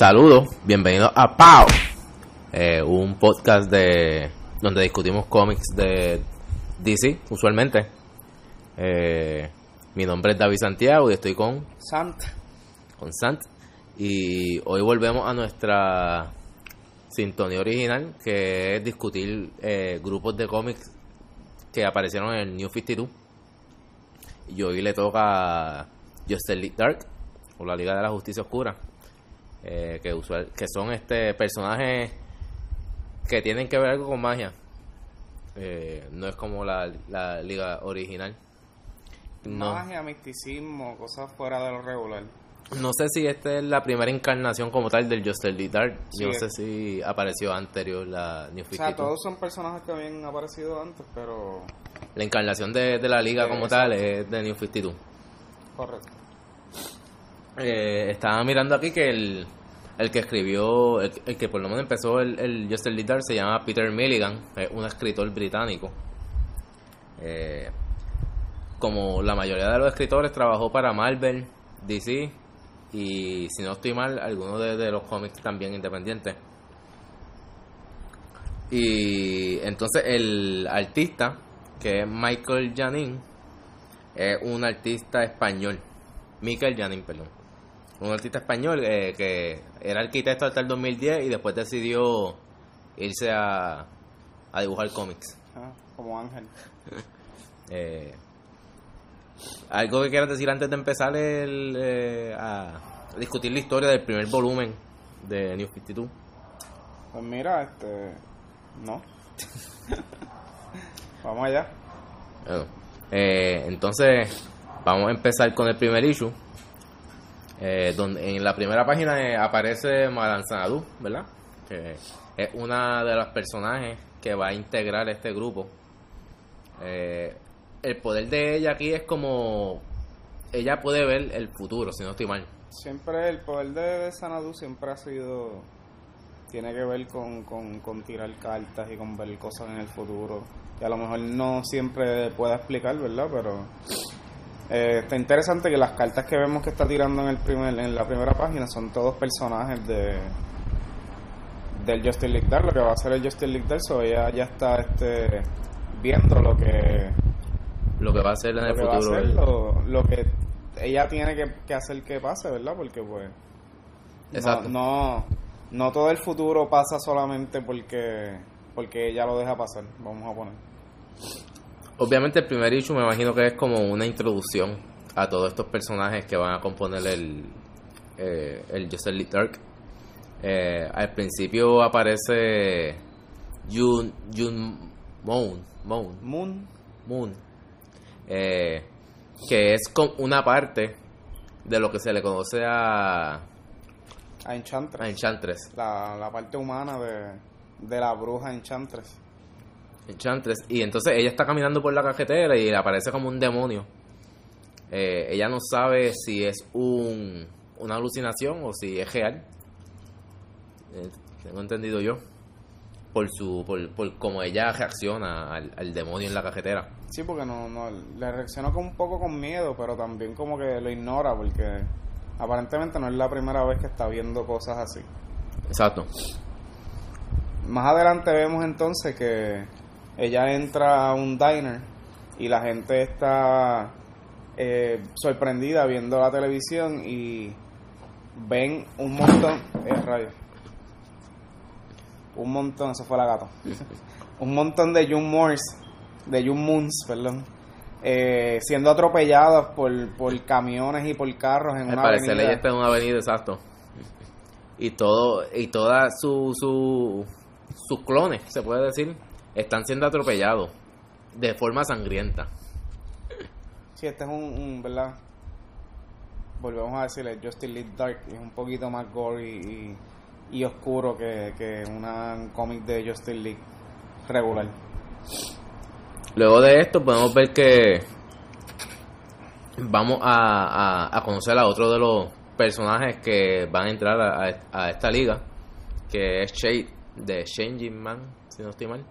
Saludos, bienvenidos a Pau, eh, un podcast de donde discutimos cómics de DC, usualmente. Eh, mi nombre es David Santiago y estoy con Sant. con Sant. Y hoy volvemos a nuestra sintonía original, que es discutir eh, grupos de cómics que aparecieron en el New 52. Y hoy le toca Justice League Dark, o la Liga de la Justicia Oscura, eh, que, usual, que son este personajes que tienen que ver algo con magia. Eh, no es como la, la liga original. No. Magia, misticismo, cosas fuera de lo regular. No sé si esta es la primera encarnación como tal del Justice League Dark. Sí, Yo no sé si apareció anterior la New O 52. sea, todos son personajes que habían aparecido antes, pero... La encarnación de, de la liga Sí, como exacto. tal es de New 52. Correcto. Eh, estaba mirando aquí que el, el que escribió, el, que por lo menos empezó el, el Dark se llama Peter Milligan, es un escritor británico. Eh, como la mayoría de los escritores trabajó para Marvel, DC y si no estoy mal, algunos de, de los cómics también independientes. Y entonces el artista, que es Michael Janin, es un artista español. Michael Janin, perdón. Un artista español eh, que era arquitecto hasta el 2010 y después decidió irse a, a dibujar cómics. Ah, como Ángel. Eh, ¿Algo que quieras decir antes de empezar el, eh, a discutir la historia del primer volumen de New 52? Pues mira, este... No. Vamos allá. Bueno, entonces, vamos a empezar con el primer issue. Eh, donde en la primera página eh, aparece Madame Xanadu, ¿verdad? Que es una de las personajes que va a integrar este grupo. Eh, el poder de ella aquí es como. Ella puede ver el futuro, si no estoy mal. Siempre el poder de Sanadu siempre ha sido... Tiene que ver con, con, con tirar cartas y con ver cosas en el futuro. Que a lo mejor no siempre pueda explicar, ¿verdad? Pero... Eh, está interesante que las cartas que vemos que está tirando en el primer en la primera página son todos personajes de del Justice League Dark, lo que va a hacer el Justice League Dark, so ella ya está este viendo lo que, Lo que va a hacer en el futuro. hacer, lo, lo que ella tiene que, que hacer que pase, ¿verdad? Porque pues no- Exacto. no, no todo el futuro pasa solamente porque porque ella lo deja pasar, vamos a poner. Obviamente el primer issue me imagino que es como una introducción a todos estos personajes que van a componer el, eh, el Justice League Dark. Eh, al principio aparece Jun, Jun Moon, Moon, Moon, Moon eh, que es una parte de lo que se le conoce a, a Enchantress, a Enchantress. la, la parte humana de, de la bruja Enchantress. Enchantress. Y entonces ella está caminando por la cajetera y le aparece como un demonio. Eh, ella no sabe si es un, una alucinación o si es real. Eh, tengo entendido yo. Por su por, por cómo ella reacciona al, al demonio en la cajetera. Sí, porque no, no le reacciona con un poco con miedo, pero también como que lo ignora porque aparentemente no es la primera vez que está viendo cosas así. Exacto. Más adelante vemos entonces que ella entra a un diner y la gente está eh, sorprendida viendo la televisión y ven un montón eh, rayos. un montón eso fue la gata un montón de Young Moors de Young Moons perdón eh, siendo atropellados por, por camiones y por carros en Al una parecer avenida ella está en una avenida, exacto. Y todo, y todas su, su, sus clones, se puede decir, están siendo atropellados de forma sangrienta. Sí, este es un, un, ¿verdad? Volvemos a decirle, Justice League Dark es un poquito más gory y, y oscuro que, que una un cómic de Justice League regular. Luego de esto podemos ver que vamos a, a, a conocer a otro de los personajes que van a entrar a esta liga, que es Shade, de Changing Man, si no estoy mal.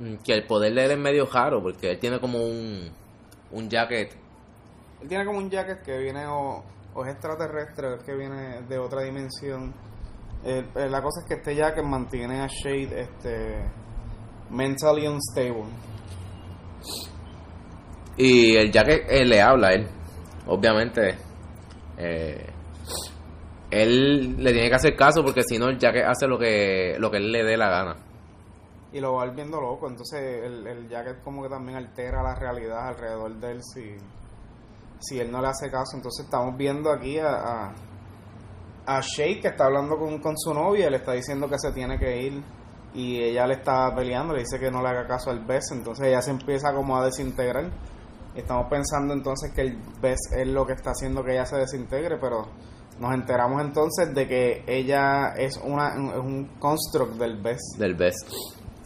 Mm, Que el poder de él es medio raro, porque él tiene como un, un jacket Él tiene como un jacket que viene o- o es extraterrestre o es que viene de otra dimensión. La cosa es que este Jacket mantiene a Shade este, mentally unstable. Y el Jacket eh, le habla a él. Obviamente, eh, él le tiene que hacer caso porque si no, el Jacket hace lo que, lo que él le dé la gana. Y lo va viendo loco, entonces el, el Jacket como que también altera la realidad alrededor de él si, si él no le hace caso. Entonces estamos viendo aquí a, a, a Shade que está hablando con, con su novia, le está diciendo que se tiene que ir y ella le está peleando, le dice que no le haga caso al Bess, entonces ella se empieza como a desintegrar. Estamos pensando entonces que el Bess es lo que está haciendo que ella se desintegre, pero nos enteramos entonces de que ella es, una, es un construct del Bess. Del best.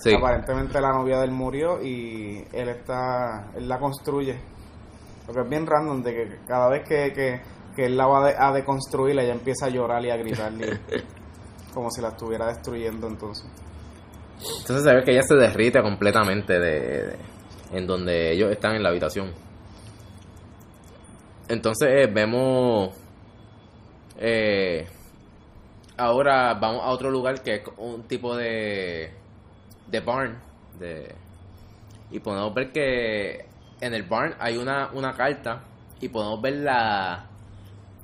Sí. Aparentemente la novia de él murió y él está, él la construye. Lo que es bien random de que cada vez que, que, que él la va a deconstruir, ella empieza a llorar y a gritarle como si la estuviera destruyendo entonces. Entonces se ve que ella se derrite completamente de, de- en donde ellos están en la habitación. Entonces eh, vemos eh, ahora vamos a otro lugar que es un tipo de de barn de y podemos ver que en el barn hay una una carta y podemos ver la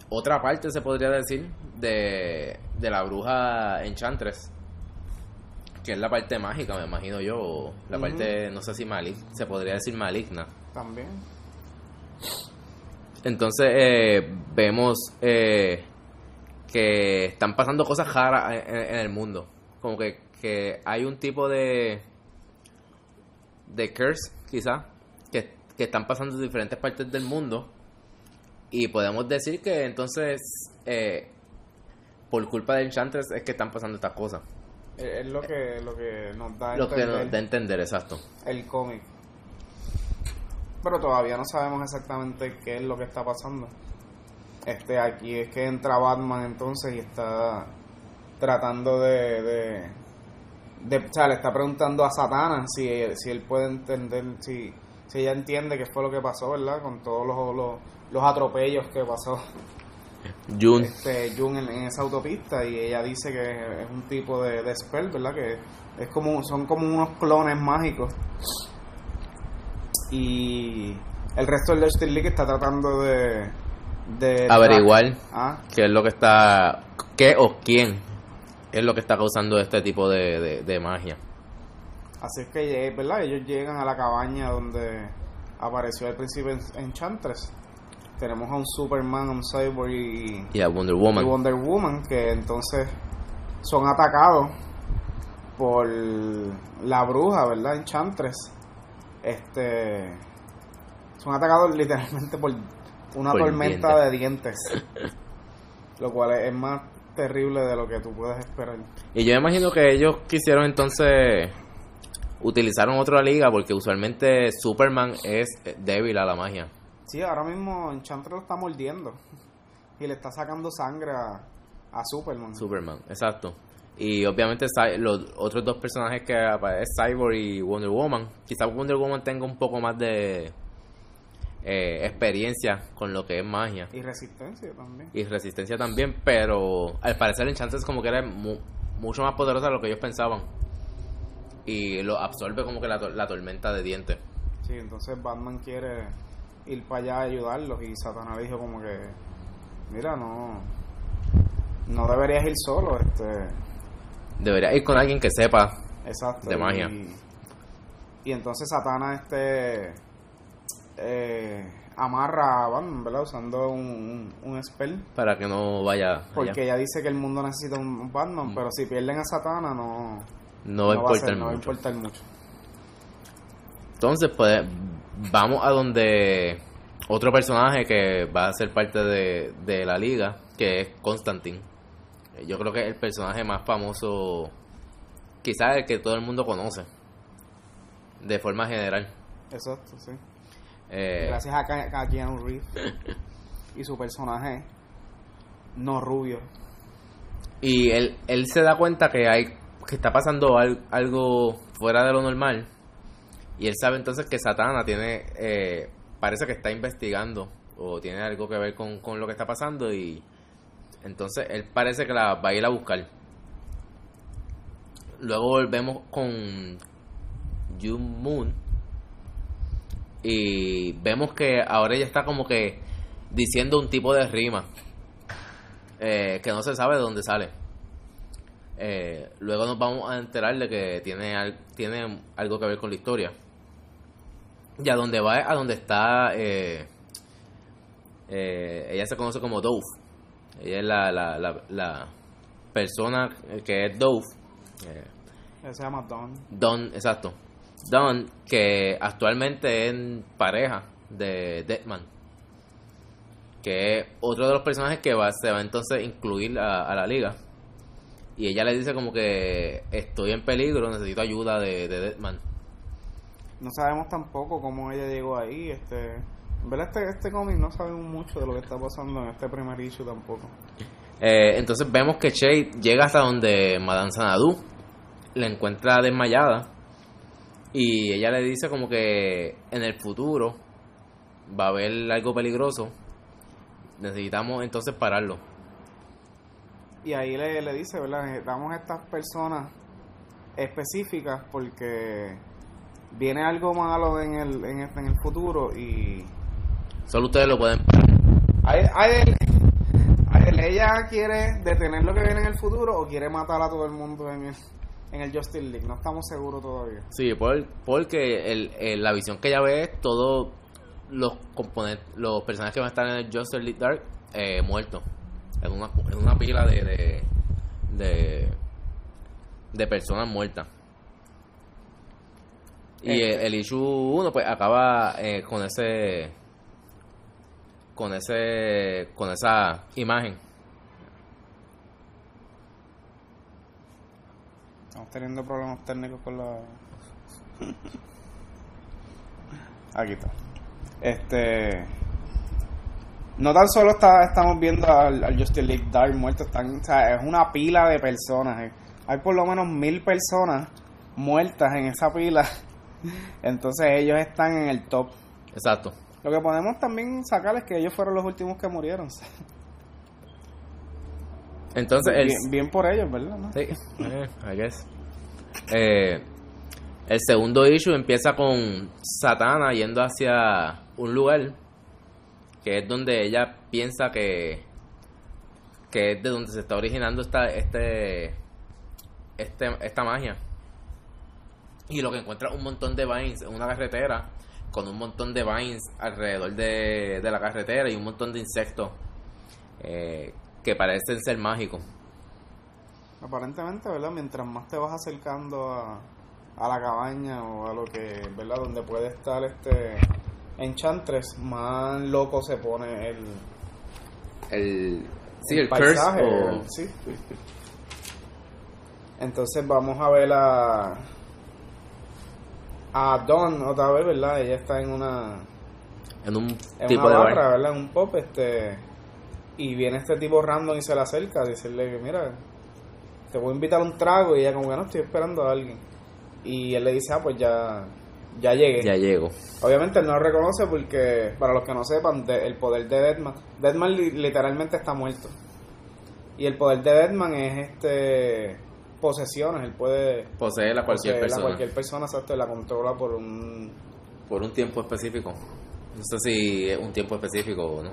otra parte se podría decir de, de la bruja enchantress que es la parte mágica, me imagino yo, o la parte, no sé si malig, se podría decir maligna. También. Entonces eh, vemos eh, que están pasando cosas raras en el mundo. Como que, que hay un tipo de de curse, quizá, que, que están pasando en diferentes partes del mundo. Y podemos decir que entonces, eh, por culpa de Enchantress, es que están pasando estas cosas. Es es lo que, lo que nos da a Lo que entender nos da a entender, exacto. el cómic. Pero todavía no sabemos exactamente qué es lo que está pasando. Este aquí es que entra Batman entonces y está tratando de, de, de- o sea, le está preguntando a Satana si, si él puede entender, si, si ella entiende qué fue lo que pasó, ¿verdad? Con todos los, los, los atropellos que pasó June. este Jun en, en esa autopista y ella dice que es un tipo de, de spell, ¿verdad? Que es como son como unos clones mágicos y el resto del Justice League está tratando de, de Averiguar ah, qué es lo que está, qué o quién es lo que está causando este tipo de, de, de magia. así es que eh, ¿verdad? ellos llegan a la cabaña donde apareció al principio en Enchantress tenemos a un Superman, a un Cyborg y, Y a Wonder y Woman. Wonder Woman que entonces son atacados por la bruja, ¿verdad? Enchantress. Este son atacados literalmente por una Por tormenta de dientes. Lo cual es, es más terrible de lo que tú puedes esperar. Y yo me imagino que ellos quisieron entonces utilizaron otra liga porque usualmente Superman es débil a la magia. Sí, ahora mismo Enchantress lo está mordiendo y le está sacando sangre a, a Superman. Superman, exacto. Y obviamente los otros dos personajes que aparecen, Cyborg y Wonder Woman. Quizás Wonder Woman tenga un poco más de eh, experiencia con lo que es magia. y resistencia también. Y resistencia también, pero al parecer Enchantress como que era mu- mucho más poderosa de lo que ellos pensaban. Y lo absorbe como que la, tor- la tormenta de dientes. Sí, entonces Batman quiere ir para allá a ayudarlos y Satanás dijo como que, mira, no, no deberías ir solo, este, Debería ir con alguien que sepa. exacto. De magia. Y, y entonces Satanás este eh, amarra a Batman, ¿verdad? Usando un, un, un spell. Para que no vaya allá. Porque ella dice que el mundo necesita un Batman, pero si pierden a Satana no, No va a ser- no va a mucho. importar mucho. Entonces, pues, vamos a donde otro personaje que va a ser parte de, de la liga, que es Constantine. Eh, Yo creo que es el personaje más famoso, quizás el que todo el mundo conoce, de forma general. Exacto, sí. Eh, Gracias a, a Keanu Reeves y su personaje no rubio. y él, él se da cuenta que hay que está pasando al- algo fuera de lo normal y él sabe entonces que Satana tiene eh, parece que está investigando o tiene algo que ver con, con lo que está pasando y entonces él parece que la va a ir a buscar. Luego volvemos con Jun Moon y vemos que ahora ella está como que diciendo un tipo de rima eh, que no se sabe de dónde sale. Eh, luego nos vamos a enterar de que tiene, tiene algo que ver con la historia. Y a donde va es a donde está. eh, eh, ella se conoce como Dove. Ella es la, la, la, la persona que es Dove. se llama Don. Don, exacto. Don, que actualmente es pareja de Deadman. Que es otro de los personajes que va, se va entonces a incluir a, a la liga. Y ella le dice como que estoy en peligro, necesito ayuda de, de Deadman. No sabemos tampoco cómo ella llegó ahí. Este, en verdad, este, este cómic no sabemos mucho de lo que está pasando en este primer issue tampoco. Eh, entonces vemos que Shade llega hasta donde Madame Sanadu la encuentra desmayada y ella le dice como que en el futuro va a haber algo peligroso. Necesitamos entonces pararlo. Y ahí le, le dice, ¿verdad? Necesitamos estas personas específicas porque viene algo malo en el, en en el futuro y Solo ustedes lo pueden parar. Ella quiere detener lo que viene en el futuro o quiere matar a todo el mundo en el, en el Justice League. No estamos seguros todavía. Sí, por, porque el, el- la visión que ella ve es todos los componentes, los personajes que van a estar en el Justice League Dark eh, muertos. En una, en una pila de, de, de, de personas muertas. Y el, el issue 1 pues acaba eh, con ese con ese con esa imagen. Estamos teniendo problemas técnicos con la. Aquí está. Este. No tan solo está, estamos viendo al, al Justice League Dark muerto, están, o sea, es una pila de personas. eh. Hay por lo menos mil personas muertas en esa pila. Entonces ellos están en el top. Exacto. Lo que podemos también sacar es que ellos fueron los últimos que murieron. Entonces el, bien, por ellos, ¿verdad? no? Sí, I guess. Eh, el segundo issue empieza con Satana yendo hacia un lugar que es donde ella piensa que que es de donde se está originando esta este, este esta magia y lo que encuentra es un montón de vines en una carretera con un montón de vines alrededor de, de la carretera y un montón de insectos eh, que parecen ser mágicos Aparentemente, ¿verdad? Mientras más te vas acercando a, a la cabaña o a lo que, ¿verdad? Donde puede estar este Enchantress, más loco se pone el, el sí el, paisaje. curse o- el- sí. Entonces vamos a ver a a Dawn otra vez, ¿verdad? Ella está en una en un en tipo una de barra, bar. ¿verdad? En un pop, este y viene este tipo random y se le acerca a decirle que mira, te voy a invitar a un trago y ella como que no estoy esperando a alguien. Y él le dice, ah, pues ya ya llegué. Ya llego. Obviamente él no lo reconoce porque, para los que no sepan, de- el poder de Deadman, Deadman li- literalmente está muerto. Y el poder de Deadman es este posesiones, él puede Poseer a cualquier poseer persona a cualquier persona, exacto, la controla por un por un tiempo específico. No sé si es un tiempo específico o no.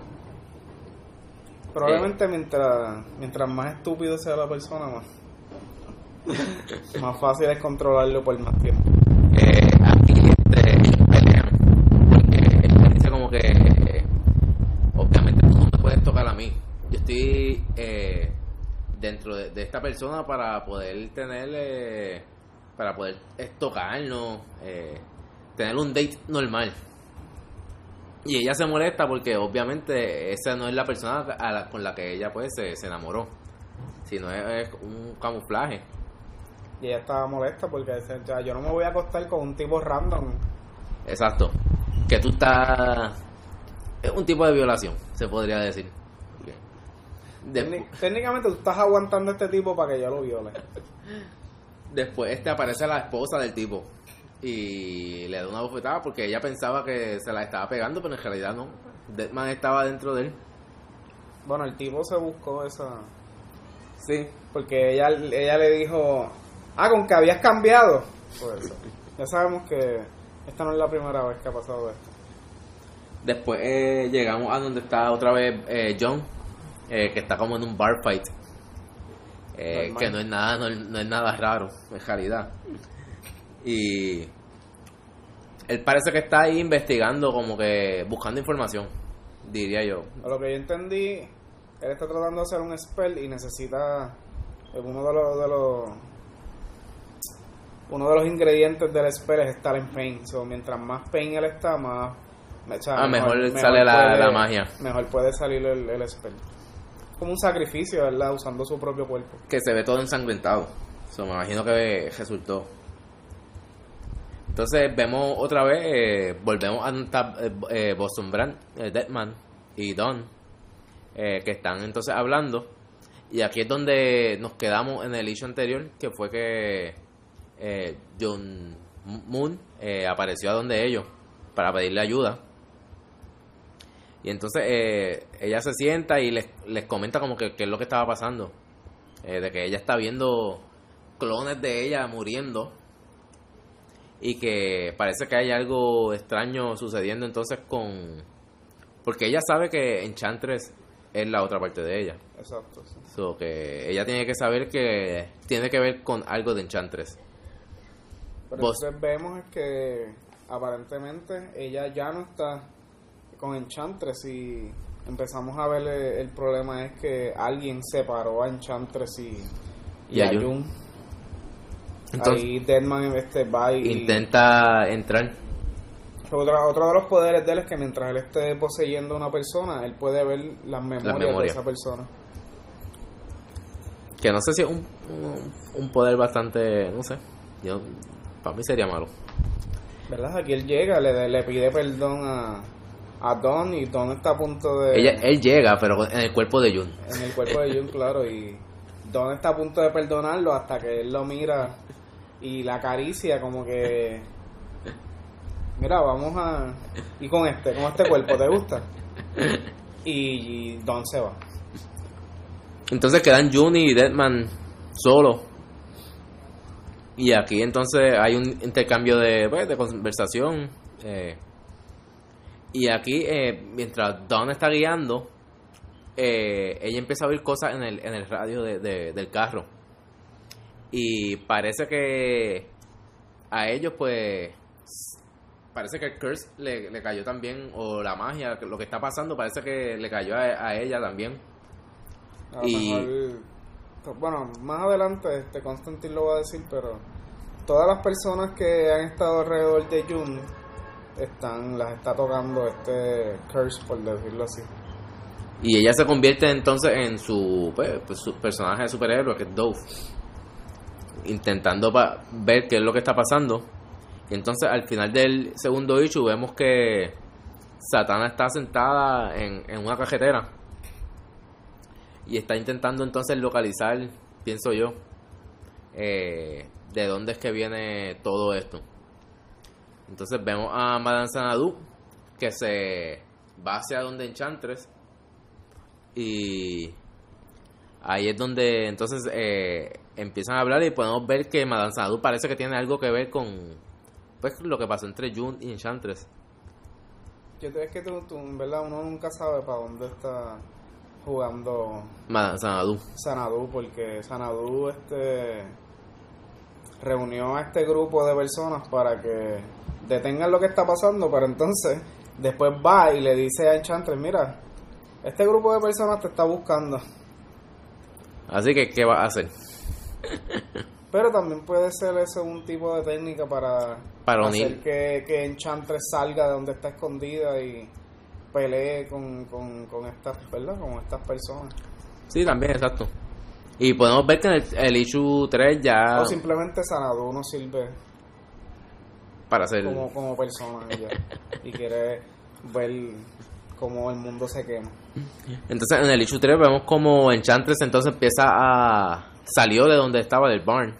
Probablemente mientras mientras más estúpido sea la persona, más, más fácil es controlarlo por más tiempo. Eh, aquí este, pelean porque él dice como que eh, obviamente tú no me puedes tocar a mí. Yo estoy eh, dentro de, de esta persona para poder tener eh, para poder tocarnos, eh, tener un date normal. Y ella se molesta porque obviamente esa no es la persona a la- con la que ella pues se, se enamoró, sino es, es un camuflaje. Y ella estaba molesta porque decía, "Ya, yo no me voy a acostar con un tipo random. Exacto. Que tú estás... Es un tipo de violación, se podría decir. De- Técnic- técnicamente tú estás aguantando a este tipo para que yo lo viole. después este aparece la esposa del tipo y le da una bofetada porque ella pensaba que se la estaba pegando, pero en realidad no. Deadman estaba dentro de él. Bueno, el tipo se buscó esa... Sí. Porque ella, ella le dijo, ah, con que habías cambiado. Pues ya sabemos que esta no es la primera vez que ha pasado esto. Después eh, llegamos a donde está otra vez eh, John, eh, que está como en un bar fight. Eh, que no es nada no, no es nada raro, en realidad. Y él parece que está ahí investigando, como que buscando información, diría yo. A lo que yo entendí, él está tratando de hacer un spell y necesita eh, uno de los, de los uno de los ingredientes del spell es estar en pain. So, mientras más pain él está, más o sea, Ah, mejor sale la- la magia. Mejor puede salir el, el spell. Como un sacrificio, ¿verdad? Usando su propio cuerpo. que se ve todo ensangrentado. So, me imagino que resultó. Entonces vemos otra vez, eh, volvemos a eh, eh, Boston Brand, eh, Deadman y Don, que están entonces hablando. Y aquí es donde nos quedamos en el issue anterior, que fue que John Moon apareció a donde ellos para pedirle ayuda. Y entonces eh, ella se sienta y les, les comenta como que qué es lo que estaba pasando. De que ella está viendo clones de ella muriendo. Y que parece que hay algo extraño sucediendo entonces con... Porque ella sabe que Enchantress es la otra parte de ella. Exacto. sí. So que ella tiene que saber que tiene que ver con algo de Enchantress. Pero Vos- entonces vemos es que aparentemente ella ya no está con Enchantress y empezamos a ver el, el problema es que alguien separó a Enchantress y, Y a Jun. Entonces Ahí Deadman este, va y... intenta entrar. Otro de los poderes de él es que mientras él esté poseyendo a una persona, él puede ver las memorias, de memorias. esa persona. Que no sé si es un, un, un poder bastante... No sé. Yo, para mí sería malo. ¿Verdad? Aquí él llega, le, le pide perdón a, a Don y Don está a punto de... Ella, él llega, pero en el cuerpo de Jun. en el cuerpo de Jun, claro, y Don está a punto de perdonarlo hasta que él lo mira y la acaricia como que mira, vamos a y con este, con este cuerpo, ¿te gusta? Y, Don se va. Entonces quedan Jun y Deadman solos. Y aquí entonces hay un intercambio de, pues, de conversación. eh, y aquí, eh, mientras Dawn está guiando, eh, ella empieza a oír cosas en el, en el radio de- del carro. Y parece que a ellos, pues, parece que el curse le, le cayó también, o la magia, lo que está pasando, parece que le cayó a, a ella también. A Y- mejor- bueno, más adelante este Constantine lo va a decir, pero todas las personas que han estado alrededor de Jun están las está tocando este curse por decirlo así. Y ella se convierte entonces en su, pues, pues, su personaje de superhéroe, que es Dove. Intentando ver qué es lo que está pasando. Y entonces al final del segundo issue vemos que Satana está sentada en, en una cajetera. Y está intentando entonces localizar, pienso yo, eh, de dónde es que viene todo esto. Entonces vemos a Madame Sanadu que se va hacia donde Enchantress y ahí es donde entonces eh, empiezan a hablar y podemos ver que Madame Sanadu parece que tiene algo que ver con pues lo que pasó entre June y Enchantress. Yo te es que tú, tú, en verdad uno nunca sabe para dónde está jugando Madame Sanadu. Sanadu porque Sanadu este reunió a este grupo de personas para que detengan lo que está pasando, pero entonces después va y le dice a Enchantress, mira, este grupo de personas te está buscando. Así que, ¿qué va a hacer? Pero también puede ser eso un tipo de técnica para, Para hacer unir. que, que Enchantress salga de donde está escondida y pelee con, con, con estas, ¿verdad? Con estas personas. Sí, también, exacto. Y podemos ver que en el, el issue 3 ya O simplemente Sanadu no sirve para hacer... como, como persona ya. y quiere ver cómo el mundo se quema. Entonces en el issue 3 vemos como Enchantress entonces empieza a... Salió de donde estaba, del barn.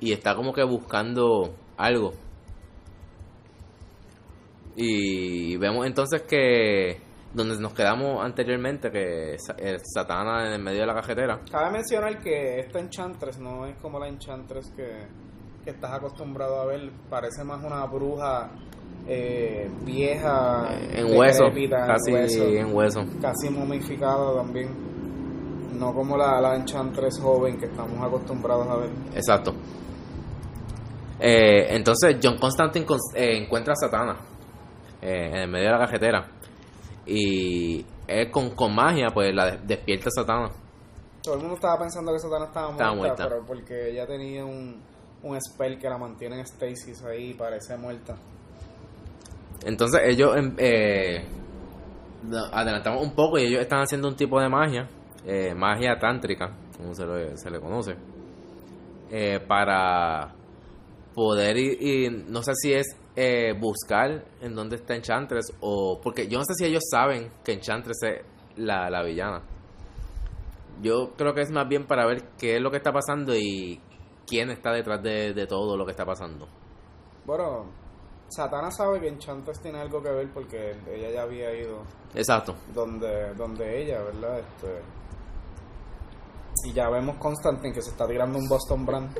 Y está como que buscando algo. Y vemos entonces que donde nos quedamos anteriormente, que eh, Satana en el medio de la cajetera. Cabe mencionar que esta Enchantress no es como la Enchantress que, que estás acostumbrado a ver. Parece más una bruja eh, vieja, En hueso, casi en hueso. casi momificada también. No como la, la Enchantress joven que estamos acostumbrados a ver. Exacto. Eh, entonces John Constantine cons- eh, encuentra a Satana eh, en el medio de la cajetera. Y él con, con magia pues la de- despierta a Satana. Todo el mundo estaba pensando que Satana estaba muerta, Estaba muerta. pero porque ella tenía un, un spell que la mantiene en stasis ahí y parece muerta. Entonces ellos em, eh, adelantamos un poco y ellos están haciendo un tipo de magia, eh, magia tántrica, como se, lo- se le conoce, eh, para poder ir, y no sé si es eh, buscar en dónde está Enchantress o porque yo no sé si ellos saben que Enchantress es la, la villana. Yo creo que es más bien para ver qué es lo que está pasando y quién está detrás de, de todo lo que está pasando. Bueno, Satana sabe que Enchantress tiene algo que ver porque ella ya había ido Exacto. donde, donde ella, ¿verdad? Este, y ya vemos Constantine que se está tirando un Boston Brand,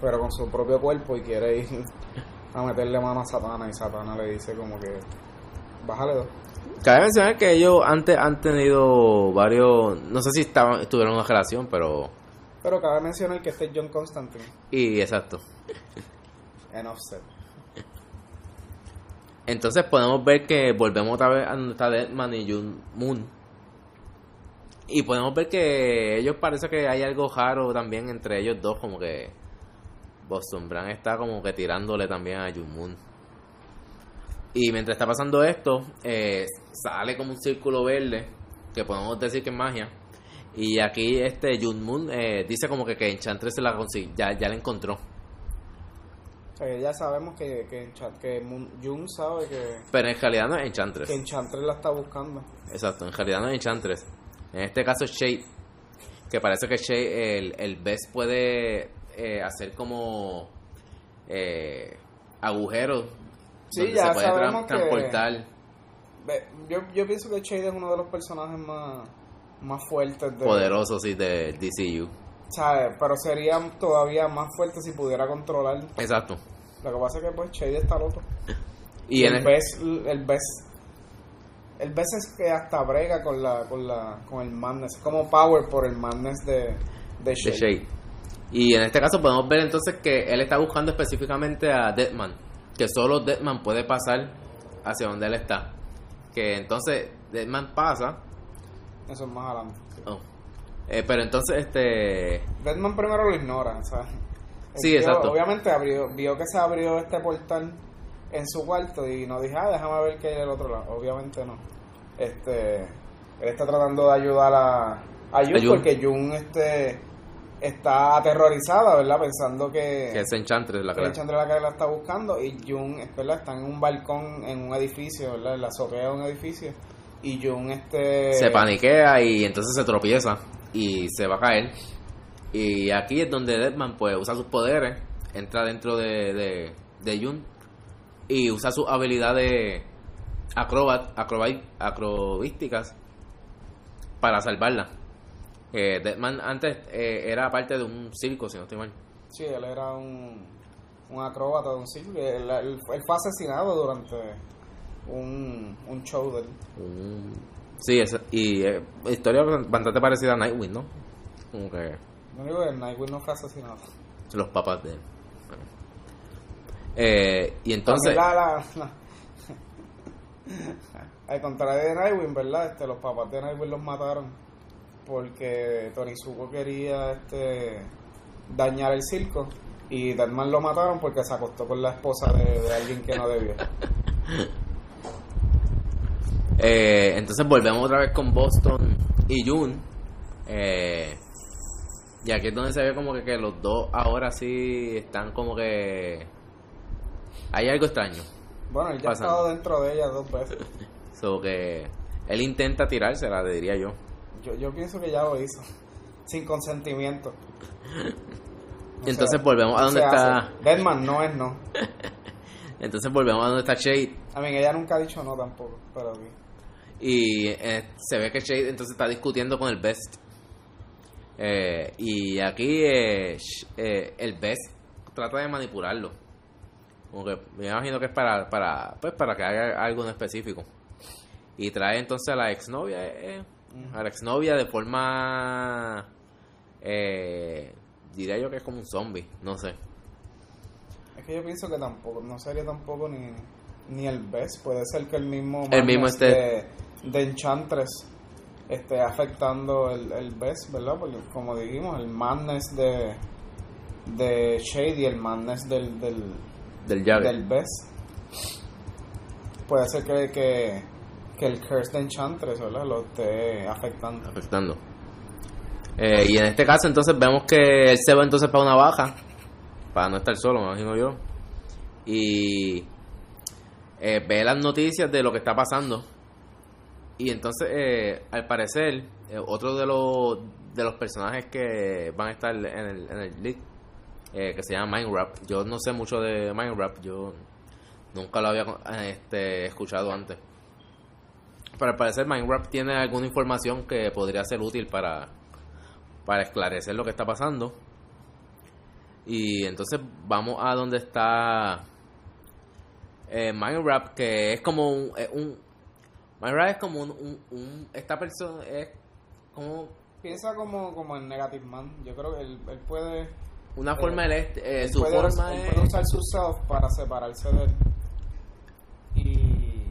pero con su propio cuerpo y quiere ir a meterle mano a Satana y Satana le dice como que bájale dos. Cabe mencionar que ellos antes han tenido varios, no sé si estaban, estuvieron en una relación, pero... Pero cabe mencionar que este es John Constantine Y exacto. en Offset. Entonces podemos ver que volvemos otra vez a donde está Deadman y Jun Moon. Y podemos ver que ellos parece que hay algo raro también entre ellos dos, como que Boston Brand está como que tirándole también a Jun Moon. Y mientras está pasando esto, eh, sale como un círculo verde, que podemos decir que es magia. Y aquí este Jun Moon eh, dice como que, que Enchantress se la ya, ya la encontró. Ya sabemos que, que, que Jun sabe que, Pero en realidad no es Enchantress. que Enchantress la está buscando. Exacto, en realidad no es Enchantress. En este caso Shade. Que parece que Shade, el, el Best puede eh, hacer como eh, agujeros. Sí, donde ya se puede tra- que- transportar. Yo, yo pienso que Shade es uno de los personajes más, más fuertes de... Poderosos sí, del DCU. ¿sabes? Pero sería todavía más fuerte si pudiera controlar. Exacto. Lo que pasa es que pues Shade está loco. Y el el- el Bess, el Bess es que hasta brega con la, con la, con el madness, es como power por el madness de, de. Y en este caso podemos ver entonces que él está buscando específicamente a Deadman. Que solo Deadman puede pasar hacia donde él está. Que entonces Deadman pasa. Eso es más adelante. sí. oh, eh, pero entonces este Deadman primero lo ignora, ¿sabes? Sí, Vio- exacto. Obviamente abrió, vio que se abrió este portal en su cuarto y no dije, ah, déjame ver qué hay del otro lado. Obviamente no. Este, él está tratando de ayudar a, a Jun porque Jun este, está aterrorizada, ¿verdad? Pensando que, que es Enchantress la que la que la está buscando y Jun, ¿verdad? Está en un balcón en un edificio, ¿verdad? En la azotea de un edificio y Jun este... se paniquea y entonces se tropieza y se va a caer. Y aquí es donde Deadman pues usa sus poderes, entra dentro de, de, de Jun y usa sus habilidades acrobat, acrobat, acrobísticas para salvarla. Eh, Deadman antes eh, era parte de un circo, si no estoy mal. Sí, él era un, un acróbata de un circo. Él, él- él fue asesinado durante un, un show de él. Un- sí, esa- y eh, historia bastante parecida a Nightwing, ¿no? Como que No digo que Nightwing no fue asesinado. los papás de él. Eh, y entonces, También la- la- la- al contrario de Nightwing, ¿verdad? Este, los papás de Nightwing los mataron porque Torizuko quería este, dañar el circo y Deadman lo mataron porque se acostó con la esposa de, de alguien que no debió. eh, entonces volvemos otra vez con Boston y June. Eh, y aquí es donde se ve como que, que los dos ahora sí están como que... Hay algo extraño. Bueno, él ya ha estado dentro de ella dos veces. So que él intenta tirársela, diría yo. Yo, yo pienso que ya lo hizo. Sin consentimiento. Entonces volvemos a donde está... Deadman no es no. Entonces volvemos a donde está Shade. A mí ella nunca ha dicho no tampoco, pero aquí. Y eh, se ve que Shade entonces está discutiendo con el Best. Eh, y aquí eh, eh, el Best trata de manipularlo. Como que me imagino que es para, para, pues, para que haga algo en específico. Y trae entonces a la exnovia, eh, a la exnovia de forma, eh, diría yo que es como un zombie, no sé. Es que yo pienso que tampoco, no sería tampoco ni, ni el best, puede ser que el mismo El mismo esté- de, de Enchantress esté afectando el, el best, ¿verdad? Porque como dijimos, el madness de, de Shade y el madness del, del, Del llave. del best puede ser que, que, que el curse de Enchantress, ¿verdad? Lo esté afectando. afectando. Eh, y en este caso entonces vemos que él se va entonces para una baja, para no estar solo, me imagino yo. Y eh, ve las noticias de lo que está pasando. Y entonces, eh, al parecer, otro de los, de los personajes que van a estar en el, en el league, eh, que se llama Minecraft, yo no sé mucho de Minecraft, yo nunca lo había eh, este, escuchado antes. Pero al parecer Minecraft tiene alguna información que podría ser útil para, para esclarecer lo que está pasando. Y entonces vamos a donde está eh, Minecraft, que es como un, es un- Minecraft es como un, un- un- esta persona es como Piensa como, como en Negative Man. Yo creo que él, él puede una Eh, forma eh, Él su puede, forma él es puede usar su self para separarse de él. Y.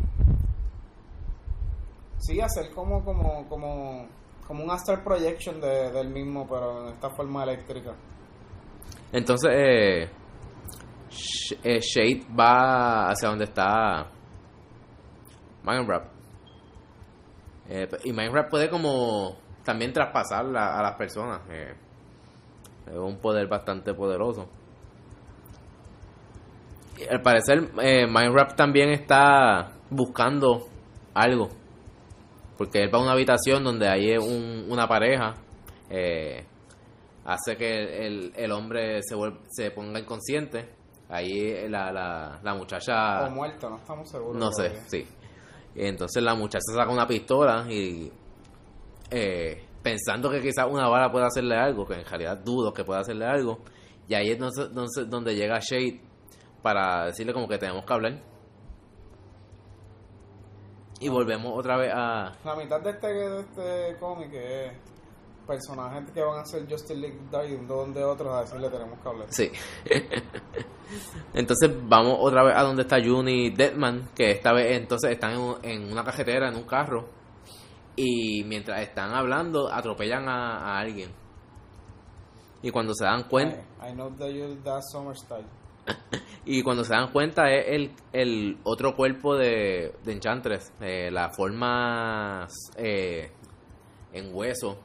Sí, hacer como, como, como, como un astral projection de, del mismo, pero en esta forma eléctrica. Entonces, eh, eh, Shade va hacia donde está Minecraft. Eh, y Minecraft puede como también traspasar la- a las personas. eh. Es un poder bastante poderoso. Y al parecer, eh, Minecraft también está buscando algo. Porque él va a una habitación donde hay un- una pareja. eh, hace que el, el hombre se, se ponga inconsciente. Ahí la, la, la muchacha... o muerto, no estamos seguros. No sé, todavía. sí. Y entonces la muchacha saca una pistola y eh, pensando que quizás una bala pueda hacerle algo, que en realidad dudo que pueda hacerle algo. Y ahí es donde, llega Shade para decirle como que tenemos que hablar. Y volvemos otra vez a... La mitad de este, de este cómic es personajes que van a ser Justice League y un don de otros a decirle tenemos que hablar. Sí. entonces vamos otra vez a donde está Juni y Deadman, que esta vez entonces están en, en una cajetera, en un carro. Y mientras están hablando, atropellan a, a alguien. Y cuando se dan cuenta, I, I know that you're that summer style. y cuando se dan cuenta es el, el otro cuerpo de, de Enchantress, eh, la forma eh, en hueso.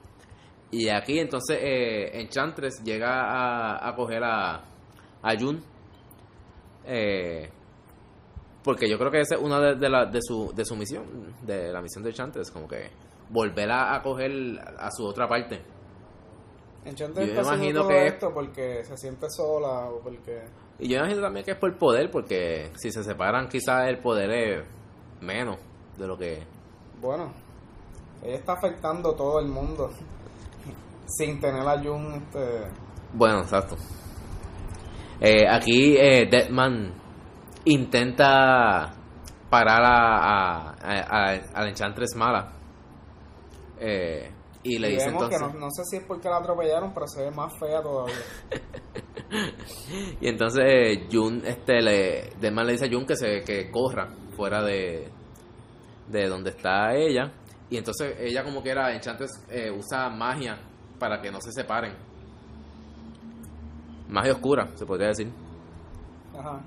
Y aquí entonces eh, Enchantress llega a, a coger a, a Jun. Eh, porque yo creo que esa es una de, de, la- de su, de su misión, de la misión de Enchantress, como que volver a, a coger a su otra parte. Enchantress Yo está imagino todo que- esto porque se siente sola o porque... Y yo imagino también que es por poder, porque si se separan quizás el poder es menos de lo que... Bueno, ella está afectando todo el mundo sin tener a Jun este, Bueno, exacto. Eh, aquí eh, Deadman intenta parar a, a, a, a- a la Enchantress mala. Eh, y le y dice vemos entonces... que no, no sé si es porque la atropellaron, pero se ve más fea todavía. Y entonces eh, Jun, este, le, Deadman le dice a Jun que se que corra fuera de, de donde está ella. Y entonces ella como que era Enchantress eh, usa magia para que no se separen. Magia oscura, se podría decir. Ajá.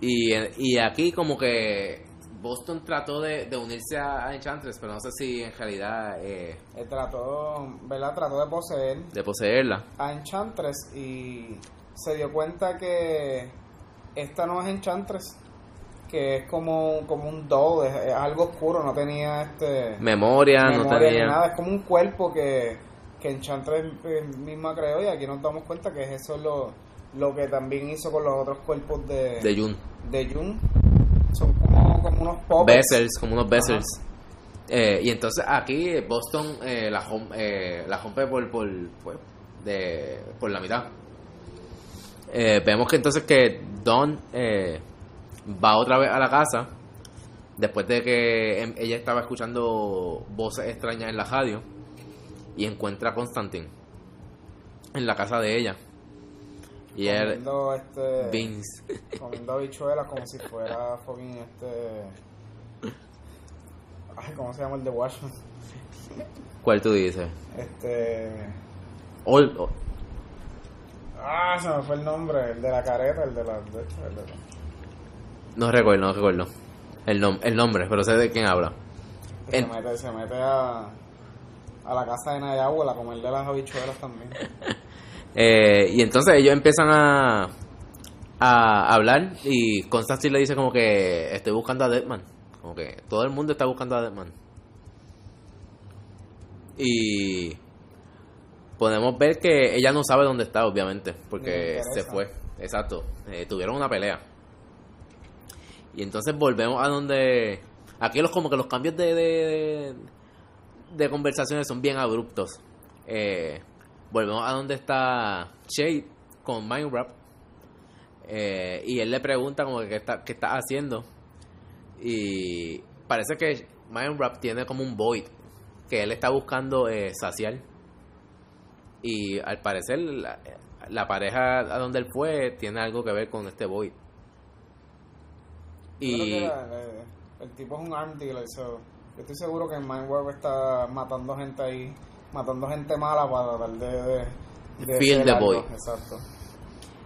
Y, y aquí como que Boston trató de, de unirse a, Enchantress, pero no sé si en realidad eh, Él trató, ¿verdad? Trató de poseer de poseerla. a Enchantress y se dio cuenta que esta no es Enchantress, que es como, como un doll, es, es algo oscuro, no tenía este Memoria, no ni tenía... nada, es como un cuerpo que, que Enchantress eh, misma creó y aquí nos damos cuenta que eso es lo, lo que también hizo con los otros cuerpos de, De Jun. De Jun. Son como, como unos. Vessels, como unos vessels. Eh, y entonces aquí Boston eh, la, hom- eh, la rompe por, por, pues, de, por la mitad. Eh, vemos que entonces que Don eh, va otra vez a la casa después de que em- ella estaba escuchando voces extrañas en la radio y encuentra a Constantine en la casa de ella. Y él, comiendo este Vince, comiendo habichuelas como si fuera fucking este ay cómo se llama el de Watchmen ¿cuál tú dices? este Ol- o- ah se me fue el nombre el de la careta el de la de hecho, el de la- no recuerdo, no recuerdo el, nom- el nombre, pero sé de quién habla. que se mete se mete a a la casa de Nayagua a comer de las habichuelas también Eh, y entonces ellos empiezan a, a hablar y Constantine le dice como que estoy buscando a Deadman. Como que todo el mundo está buscando a Deadman. Y podemos ver que ella no sabe dónde está, obviamente, porque se fue. Exacto. Eh, tuvieron una pelea. Y entonces volvemos a donde... Aquí los como que los cambios de, de, de conversaciones son bien abruptos. Eh, volvemos a donde está Shade con Minecraft. Eh, y él le pregunta como que qué está, qué está haciendo. Y parece que Minecraft tiene como un void que él está buscando eh, saciar. Y al parecer la, la pareja a donde él fue tiene algo que ver con este void. Y el tipo es un arm dealer so, yo estoy seguro que Mindwarp está matando gente ahí matando gente mala para tratar de, de, de Feel hacer the algo. void. exacto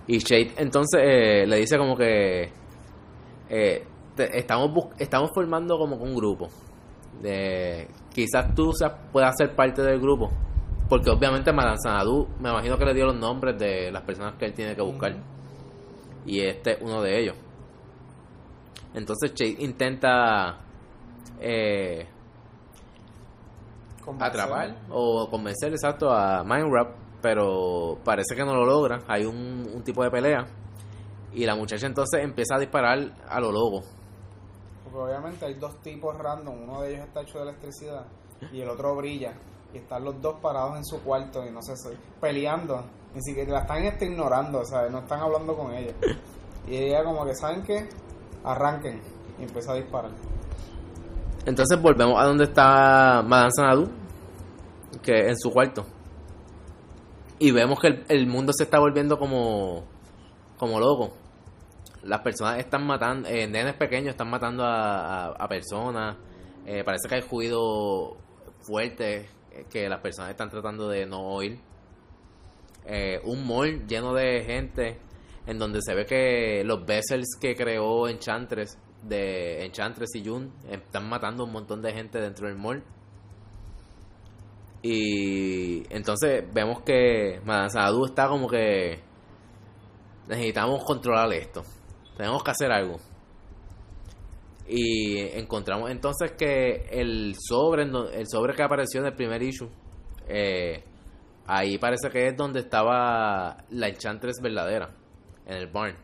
Y Shade entonces eh, le dice como que eh, te- estamos estamos formando como un grupo. De, quizás tú seas, puedas ser parte del grupo. Porque obviamente Madame Sanadu, me imagino que le dio los nombres de las personas que él tiene que buscar. Y este es uno de ellos. Entonces Shade intenta eh, Convencer. atrapar. o convencer exacto a Minecraft, pero parece que no lo logra. Hay un, un tipo de pelea y la muchacha entonces empieza a disparar a lo loco. porque obviamente hay dos tipos random. Uno de ellos está hecho de electricidad y el otro brilla. Y están los dos parados en su cuarto y no sé si- peleando. Ni siquiera la están este, ignorando o sea no están hablando con ella. Y ella como que saben que arranquen. Y empieza a disparar Entonces volvemos a donde está Madame Sanadu, que en su cuarto. Y vemos que el, mundo se está volviendo como, como loco. Las personas están matando, eh, nenes pequeños están matando a personas. Eh, parece que hay ruido fuerte eh, que las personas están tratando de no oír. Eh, un mall lleno de gente en donde se ve que los vessels que creó Enchantress de Enchantress y Jun están matando un montón de gente dentro del mall. Y entonces vemos que Madame está como que necesitamos controlar esto. Tenemos que hacer algo. Y encontramos entonces que el sobre, el sobre que apareció en el primer issue, eh, ahí parece que es donde estaba la Enchantress verdadera, en el barn.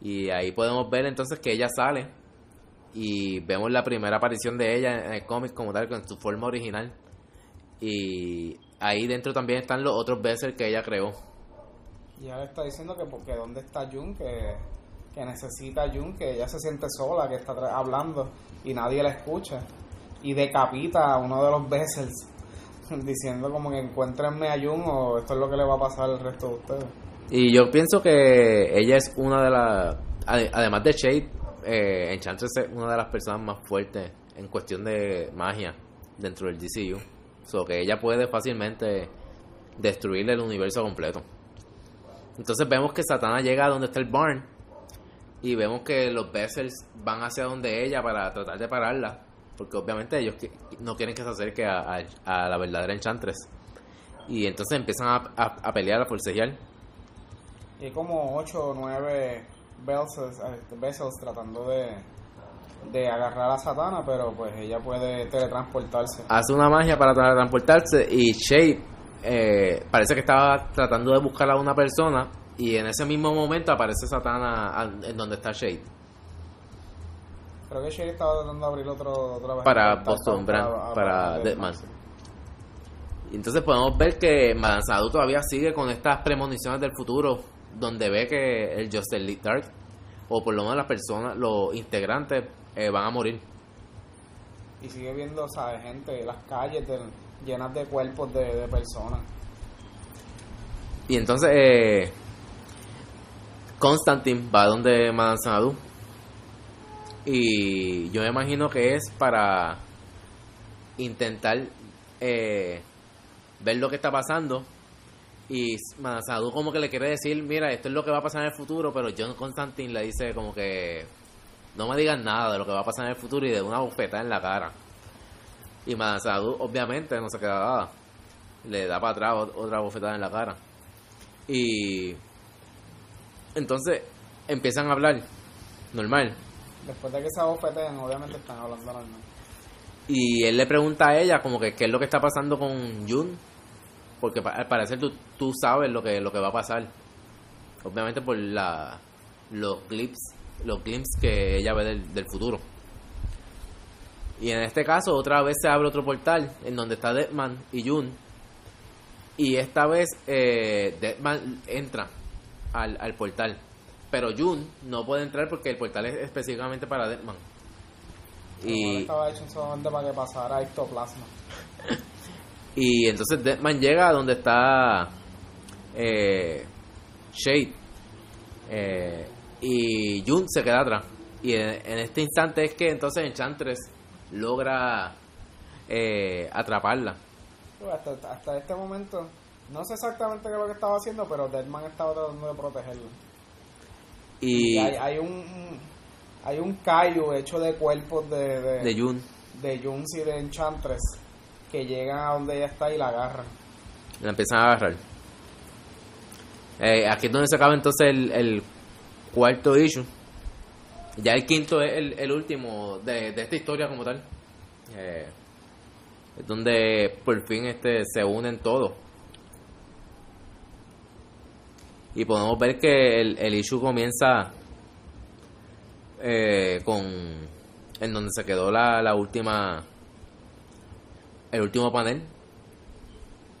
Y ahí podemos ver entonces que ella sale y vemos la primera aparición de ella en el cómic como tal, con su forma original. Y ahí dentro también están los otros Bessel que ella creó. Y le está diciendo que porque dónde está Jun, que, que necesita Jun, que ella se siente sola, que está hablando y nadie la escucha. Y decapita a uno de los Bessels, diciendo como que encuéntrenme a Jun o esto es lo que le va a pasar al resto de ustedes. Y yo pienso que ella es una de las. ade- Además de Shade, eh, Enchantress es una de las personas más fuertes en cuestión de magia dentro del DCU. So que ella puede fácilmente destruir el universo completo. Entonces vemos que Satana llega a donde está el barn. Y vemos que los Bessels van hacia donde ella para tratar de pararla. Porque obviamente ellos no quieren que se acerque a la verdadera Enchantress. Y entonces empiezan a, a- a pelear, a forcejear. Y hay como 8 o 9 Vessels, eh, Vessels tratando de, de agarrar a Satana, pero pues ella puede teletransportarse. hace una magia para transportarse y Shade eh, parece que estaba tratando de buscar a una persona Y en ese mismo momento aparece Satana en donde está Shade. Creo que Sherry estaba tratando de abrir otro, otra vez. Para Boston Brand, para- para Deadman. Entonces podemos ver que Madanzadu todavía sigue con estas premoniciones del futuro, donde ve que el Justice League Dark, o por lo menos las personas, los integrantes, eh, van a morir. Y sigue viendo, ¿sabes? Gente, las calles de- llenas de cuerpos de, de personas. Y entonces eh, Constantine va donde Madame Xanadu. Y yo me imagino que es para intentar eh, ver lo que está pasando. Y Xanadu como que le quiere decir, mira, esto es lo que va a pasar en el futuro, pero John Constantine le dice como que no me digan nada de lo que va a pasar en el futuro y de una bufeta en la cara. Y Xanadu obviamente no se queda nada. Le da para atrás ot- otra bofetada en la cara. Y entonces empiezan a hablar normal. Después de que se abofetean, obviamente están hablando normal. Y él le pregunta a ella como que qué es lo que está pasando con Jun. Porque pa- al parecer tú, tú sabes lo que, lo que va a pasar. Obviamente por la, los clips, los glimpses que ella ve del, del futuro. Y en este caso otra vez se abre otro portal en donde está Deadman y Jun. Y esta vez eh, Deadman entra al, al portal. Pero Jun no puede entrar porque el portal es específicamente para Deadman. Y... Y, estaba hecho solamente para que pasara ectoplasma. Y entonces Deadman llega a donde está eh, Shade. Eh, y Jun se queda atrás. Y en, en este instante es que entonces Enchantress logra eh, atraparla. Hasta, hasta este momento, no sé exactamente qué es lo que estaba haciendo, pero Deadman estaba tratando de protegerlo. Y Y hay, hay un hay un callo hecho de cuerpos de, de, de Jun de Juns y de Enchantress que llegan a donde ella está y la agarran. la empiezan a agarrar. Eh, aquí es donde se acaba entonces el, el cuarto issue. Ya el quinto es el, el último de, de esta historia como tal. Eh, es donde por fin este se unen todos. Y podemos ver que el, el issue comienza eh, con en donde se quedó la, la última el último panel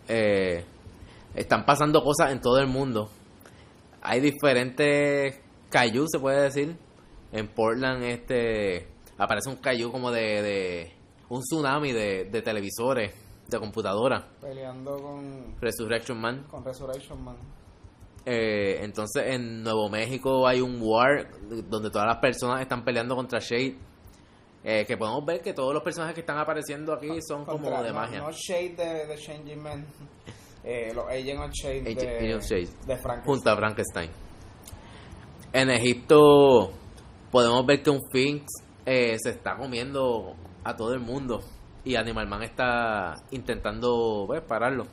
eh, están pasando cosas en todo el mundo hay diferentes Kaiju se puede decir en Portland este aparece un Kaiju como de, de un tsunami de, de televisores de computadoras Peleando con, Resurrection Man con Resurrection Man. Eh, entonces en Nuevo México hay un war donde todas las personas están peleando contra Shade. Eh, que podemos ver que todos los personajes que están apareciendo aquí son como de magia. No, Shade de, de Changing Man. Eh, los Agent of Shade Agent- de, Agent of Shade. de Frankenstein. junto a Frankenstein. En Egipto podemos ver que un Sphinx eh, se está comiendo a todo el mundo y Animal Man está intentando pues, pararlo.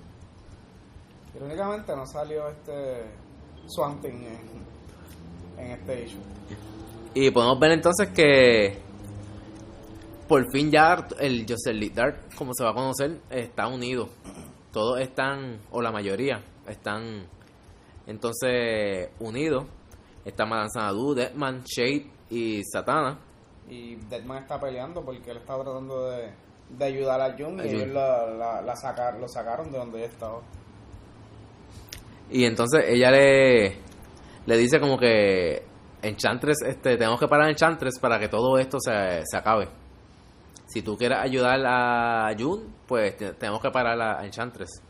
Irónicamente no salió este Swamp Thing en, en este issue. Y podemos ver entonces que por fin ya el Joseph Lee Dark, como se va a conocer, está unido. Todos están, o la mayoría, están entonces unidos. Está Madame Xanadu, Deadman, Shade y Satana. Y Deadman está peleando porque él está tratando de, de ayudar a Jun A y ellos la, la, la sacar, lo sacaron de donde ella estaba. Y entonces ella le, le dice como que Enchantress, este, tenemos que parar Enchantress para que todo esto se, se acabe. Si tú quieres ayudar a Jun, pues te- tenemos que parar a Enchantress.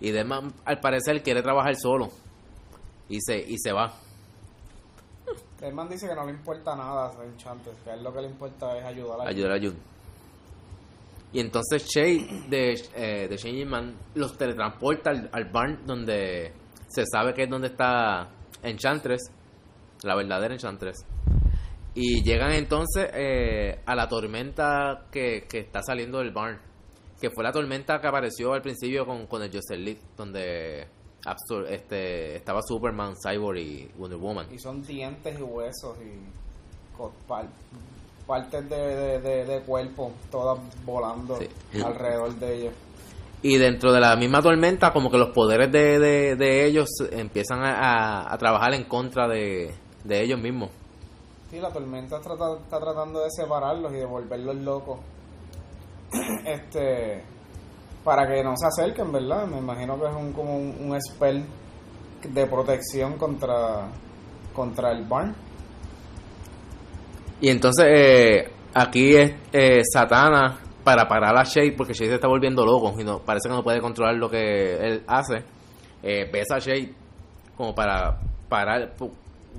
Y Deadman, al parecer, quiere trabajar solo. Y se, y se va. Deadman dice que no le importa nada a Enchantress, que a él lo que le importa es ayudar a Jun. ayudar a Jun. Y entonces Shay de, eh, de Changing Man los teletransporta al, al barn donde se sabe que es donde está Enchantress, la verdadera Enchantress. Y llegan entonces eh, a la tormenta que, que está saliendo del barn, que fue la tormenta que apareció al principio con, con el Justice League, donde este, estaba Superman, Cyborg y Wonder Woman. Y son dientes y huesos y par- partes de, de, de- de cuerpo, todas volando Sí. alrededor de ellos. Y dentro de la misma tormenta, como que los poderes de, de, de ellos empiezan a, a- a trabajar en contra de, de ellos mismos. Sí, la tormenta está tratando de separarlos y de volverlos locos. este. Para que no se acerquen, ¿verdad? Me imagino que es un, como un, spell de protección contra, contra el Barn. Y entonces eh, aquí es eh, Satana para parar a Shade, porque Shade se está volviendo loco y no, parece que no puede controlar lo que él hace. Eh, a Shade como para parar,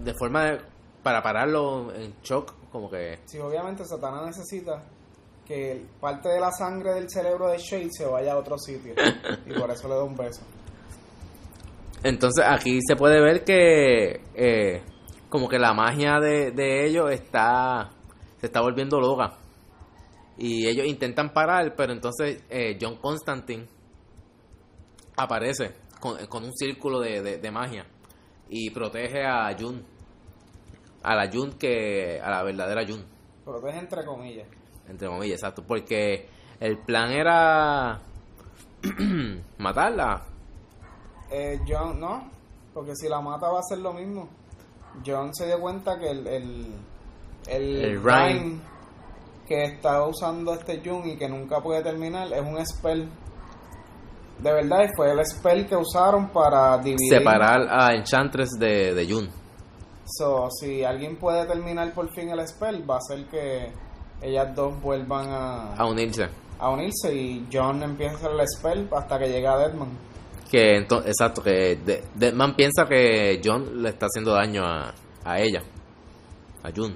de forma de, para pararlo en shock, como que... Sí, obviamente Satanás necesita que parte de la sangre del cerebro de Shade se vaya a otro sitio. y por eso le da un beso. Entonces aquí se puede ver que eh, como que la magia de, de ellos está se está volviendo loca y ellos intentan parar pero entonces eh, John Constantine aparece con, con un círculo de, de- de magia y protege a Jun a la Jun que a la verdadera Jun Protege entre comillas. entre comillas exacto porque el plan era matarla Eh, John, no, porque si la mata va a ser lo mismo. John se dio cuenta que el, el, el, El Rhyme Rhyme. que está usando este Jun y que nunca puede terminar es un spell. De verdad, y fue el spell que usaron para dividir. separar a Enchantress de, de Jun So, si alguien puede terminar por fin el spell, va a ser que ellas dos vuelvan a, a unirse a unirse y John empieza el spell hasta que llega Deadman. Que entonces, exacto, que De- Deadman piensa que John le está haciendo daño a, a ella, a Jun.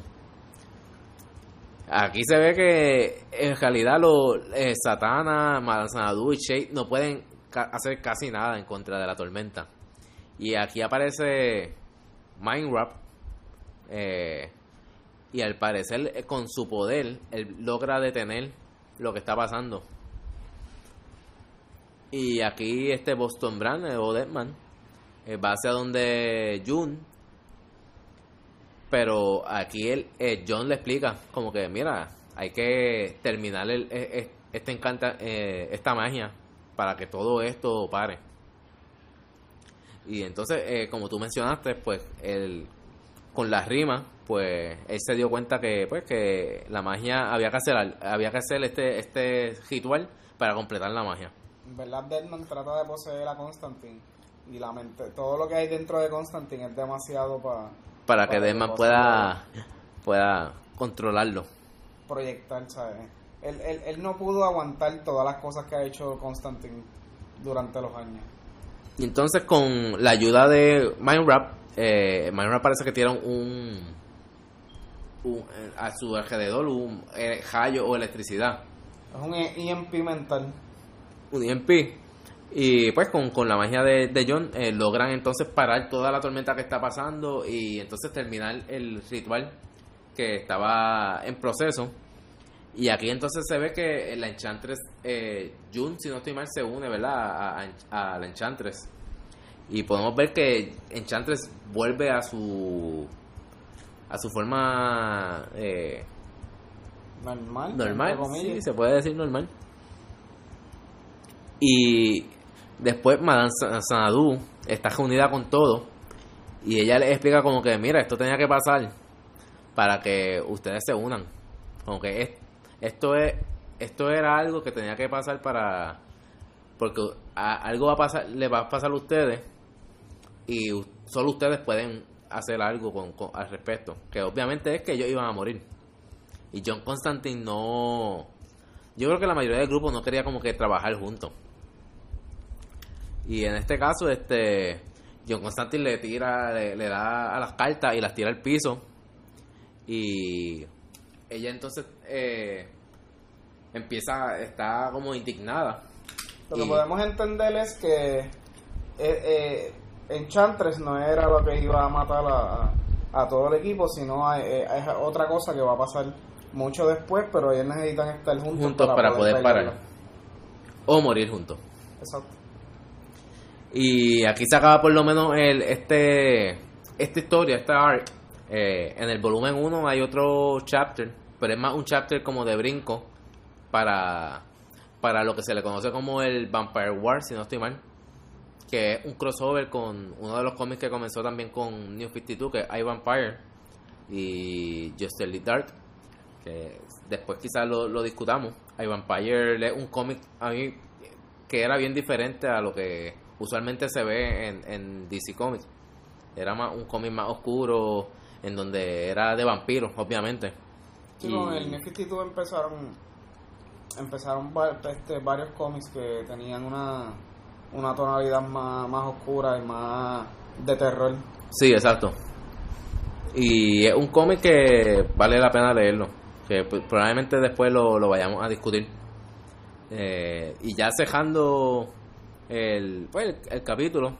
Aquí se ve que en realidad los eh, Satana, Mazanadu y Shade no pueden ca- hacer casi nada en contra de la tormenta. Y aquí aparece Mindwrap eh, y al parecer eh, con su poder él logra detener lo que está pasando. Y aquí este Boston Brand eh, o Deadman va hacia donde Jun. Pero aquí eh, John le explica como que, mira, hay que terminar el, eh, eh, este encanta, eh, esta magia para que todo esto pare. Y entonces, eh, como tú mencionaste, pues él, con las rimas, pues él se dio cuenta que, pues, que la magia había que hacer, había que hacer este, este ritual para completar la magia. En verdad, Deadman trata de poseer a Constantine. Y la mente, todo lo que hay dentro de Constantine es demasiado para para que que Deadman pueda, pueda controlarlo. proyectar, ¿sabes? Él, él, él no pudo aguantar todas las cosas que ha hecho Constantine durante los años. Y entonces con la ayuda de Mindwrap, eh, Mindwrap parece que tiene un, un- eh, a su alrededor un eh, rayo o electricidad, Es un EMP mental. un EMP. Y pues con, con la magia de, de John eh, logran entonces parar toda la tormenta que está pasando y entonces terminar el ritual que estaba en proceso. Y aquí entonces se ve que la Enchantress, eh, Jun, si no estoy mal, se une, ¿verdad? A, a- a la Enchantress. Y podemos ver que Enchantress vuelve a su a su forma eh, Normal. normal, sí, se puede decir normal. Y después Madame Sa- Sanadu está reunida con todo y ella le explica como que, mira, esto tenía que pasar para que ustedes se unan. Como que esto es esto era algo que tenía que pasar para porque algo va a pasar, le va a pasar a ustedes y solo ustedes pueden hacer algo con, al respecto, que obviamente es que ellos iban a morir. Y John Constantine no. Yo creo que la mayoría del grupo no quería como que trabajar juntos. Y en este caso, este. John Constantine le tira, le da a las cartas y las tira al piso. Y ella entonces eh, empieza, está como indignada. Lo que podemos entender es que eh, eh, Enchantress no era lo que iba a matar a, a todo el equipo, sino a- eh, es otra cosa que va a pasar mucho después, pero ellos necesitan estar juntos, juntos para, poder, pelearla. parar. O morir juntos. Exacto. Y aquí se acaba por lo menos el, este, esta historia, esta arc. Eh, en el volumen 1 hay otro chapter, pero es más un chapter como de brinco para, para lo que se le conoce como el Vampire War, si no estoy mal, que es un crossover con uno de los cómics que comenzó también con New 52, que es I Vampire y Justice Dark, que después quizás lo, lo discutamos. I Vampire es un cómic a mí que era bien diferente a lo que usualmente se ve en, en DC Comics. Era más un cómic más oscuro, en donde era de vampiros, obviamente. Sí, con el New 52 empezaron, empezaron este, varios cómics que tenían una, una tonalidad más, más oscura y más de terror. Sí, exacto. Y es un cómic que vale la pena leerlo. Que pues, probablemente después lo, lo vayamos a discutir. Eh, y ya cejando el, pues, el, el capítulo,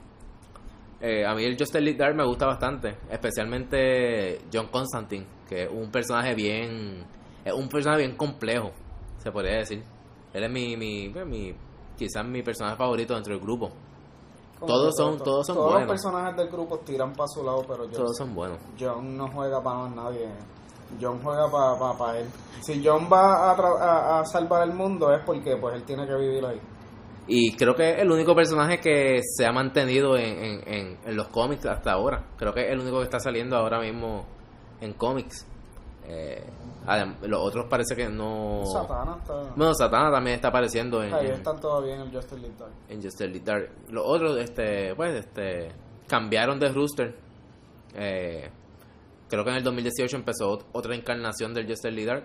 eh, a mí el Justice League Dark me gusta bastante. Especialmente John Constantine, que es un personaje bien. Es un personaje bien complejo, se podría decir. Él es mi, mi, pues, mi quizás mi personaje favorito dentro del grupo. Todos son- to- todos son Todos buenos. los personajes del grupo tiran para su lado, pero yo, Todos son buenos. John no juega para más nadie. John juega para él. Si John va a, tra- a, a salvar el mundo es porque pues él tiene que vivir ahí. Y creo que es el único personaje que se ha mantenido en, en, en- en los cómics hasta ahora. Creo que es el único que está saliendo ahora mismo en cómics. Eh, los otros parece que no... Satana está... Bueno, Satana también está apareciendo en, están todavía en el Justice League Dark. en Justice League Dark. Los otros, este, pues, este, cambiaron de rooster. Eh, creo que en el 2018 empezó ot- otra encarnación del Justice League Dark.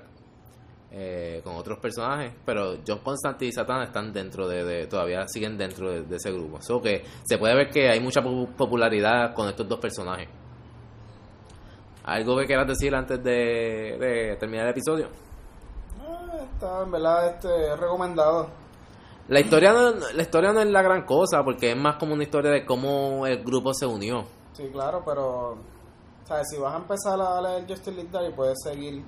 eh, con otros personajes, pero John Constantine y Satana están dentro de, de- todavía siguen dentro de, de ese grupo. So que se puede ver que hay mucha po- popularidad con estos dos personajes. ¿Algo que quieras decir antes de, de terminar el episodio? Ah, está en verdad este, recomendado. La historia, no, la historia no es la gran cosa, porque es más como una historia de cómo el grupo se unió. Sí, claro, pero ¿sabes? si vas a empezar a leer Justice League y puedes seguir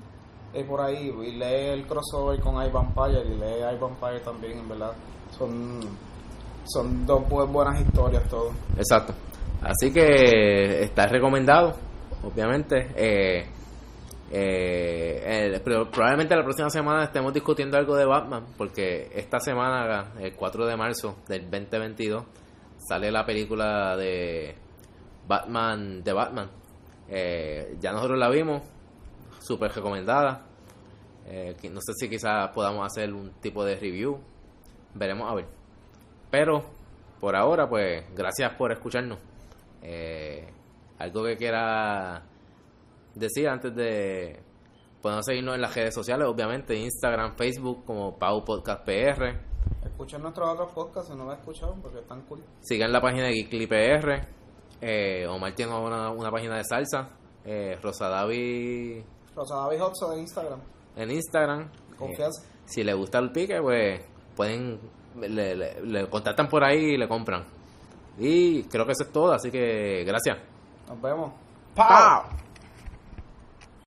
eh, por ahí y lee el crossover con I Vampire y lee I Vampire también, en verdad. Son, son dos bu- buenas historias todos. Exacto. Así que está recomendado, obviamente. Eh, eh, pero probablemente la próxima semana estemos discutiendo algo de Batman, porque esta semana, el 4 de marzo del 2022, sale la película de Batman de Batman. Eh, ya nosotros la vimos, súper recomendada. No sé si quizás podamos hacer un tipo de review. Veremos a ver. Pero por ahora, pues, gracias por escucharnos. Algo que quiera decir antes de podemos seguirnos en las redes sociales, obviamente, Instagram, Facebook, como Pau Podcast PR. Escuchen nuestros otros podcasts si no lo han escuchado porque están cool. Sigan la página de Geekly PR. Eh, Omar tiene una, una página de salsa. Eh, Rosadavi Rosa David Hotzo de Instagram. en Instagram. Confianza. Eh, si le gusta el pique, pues pueden le, le- le contactan por ahí y le compran. Y creo que eso es todo, así que gracias. Nos vemos. ¡Pau!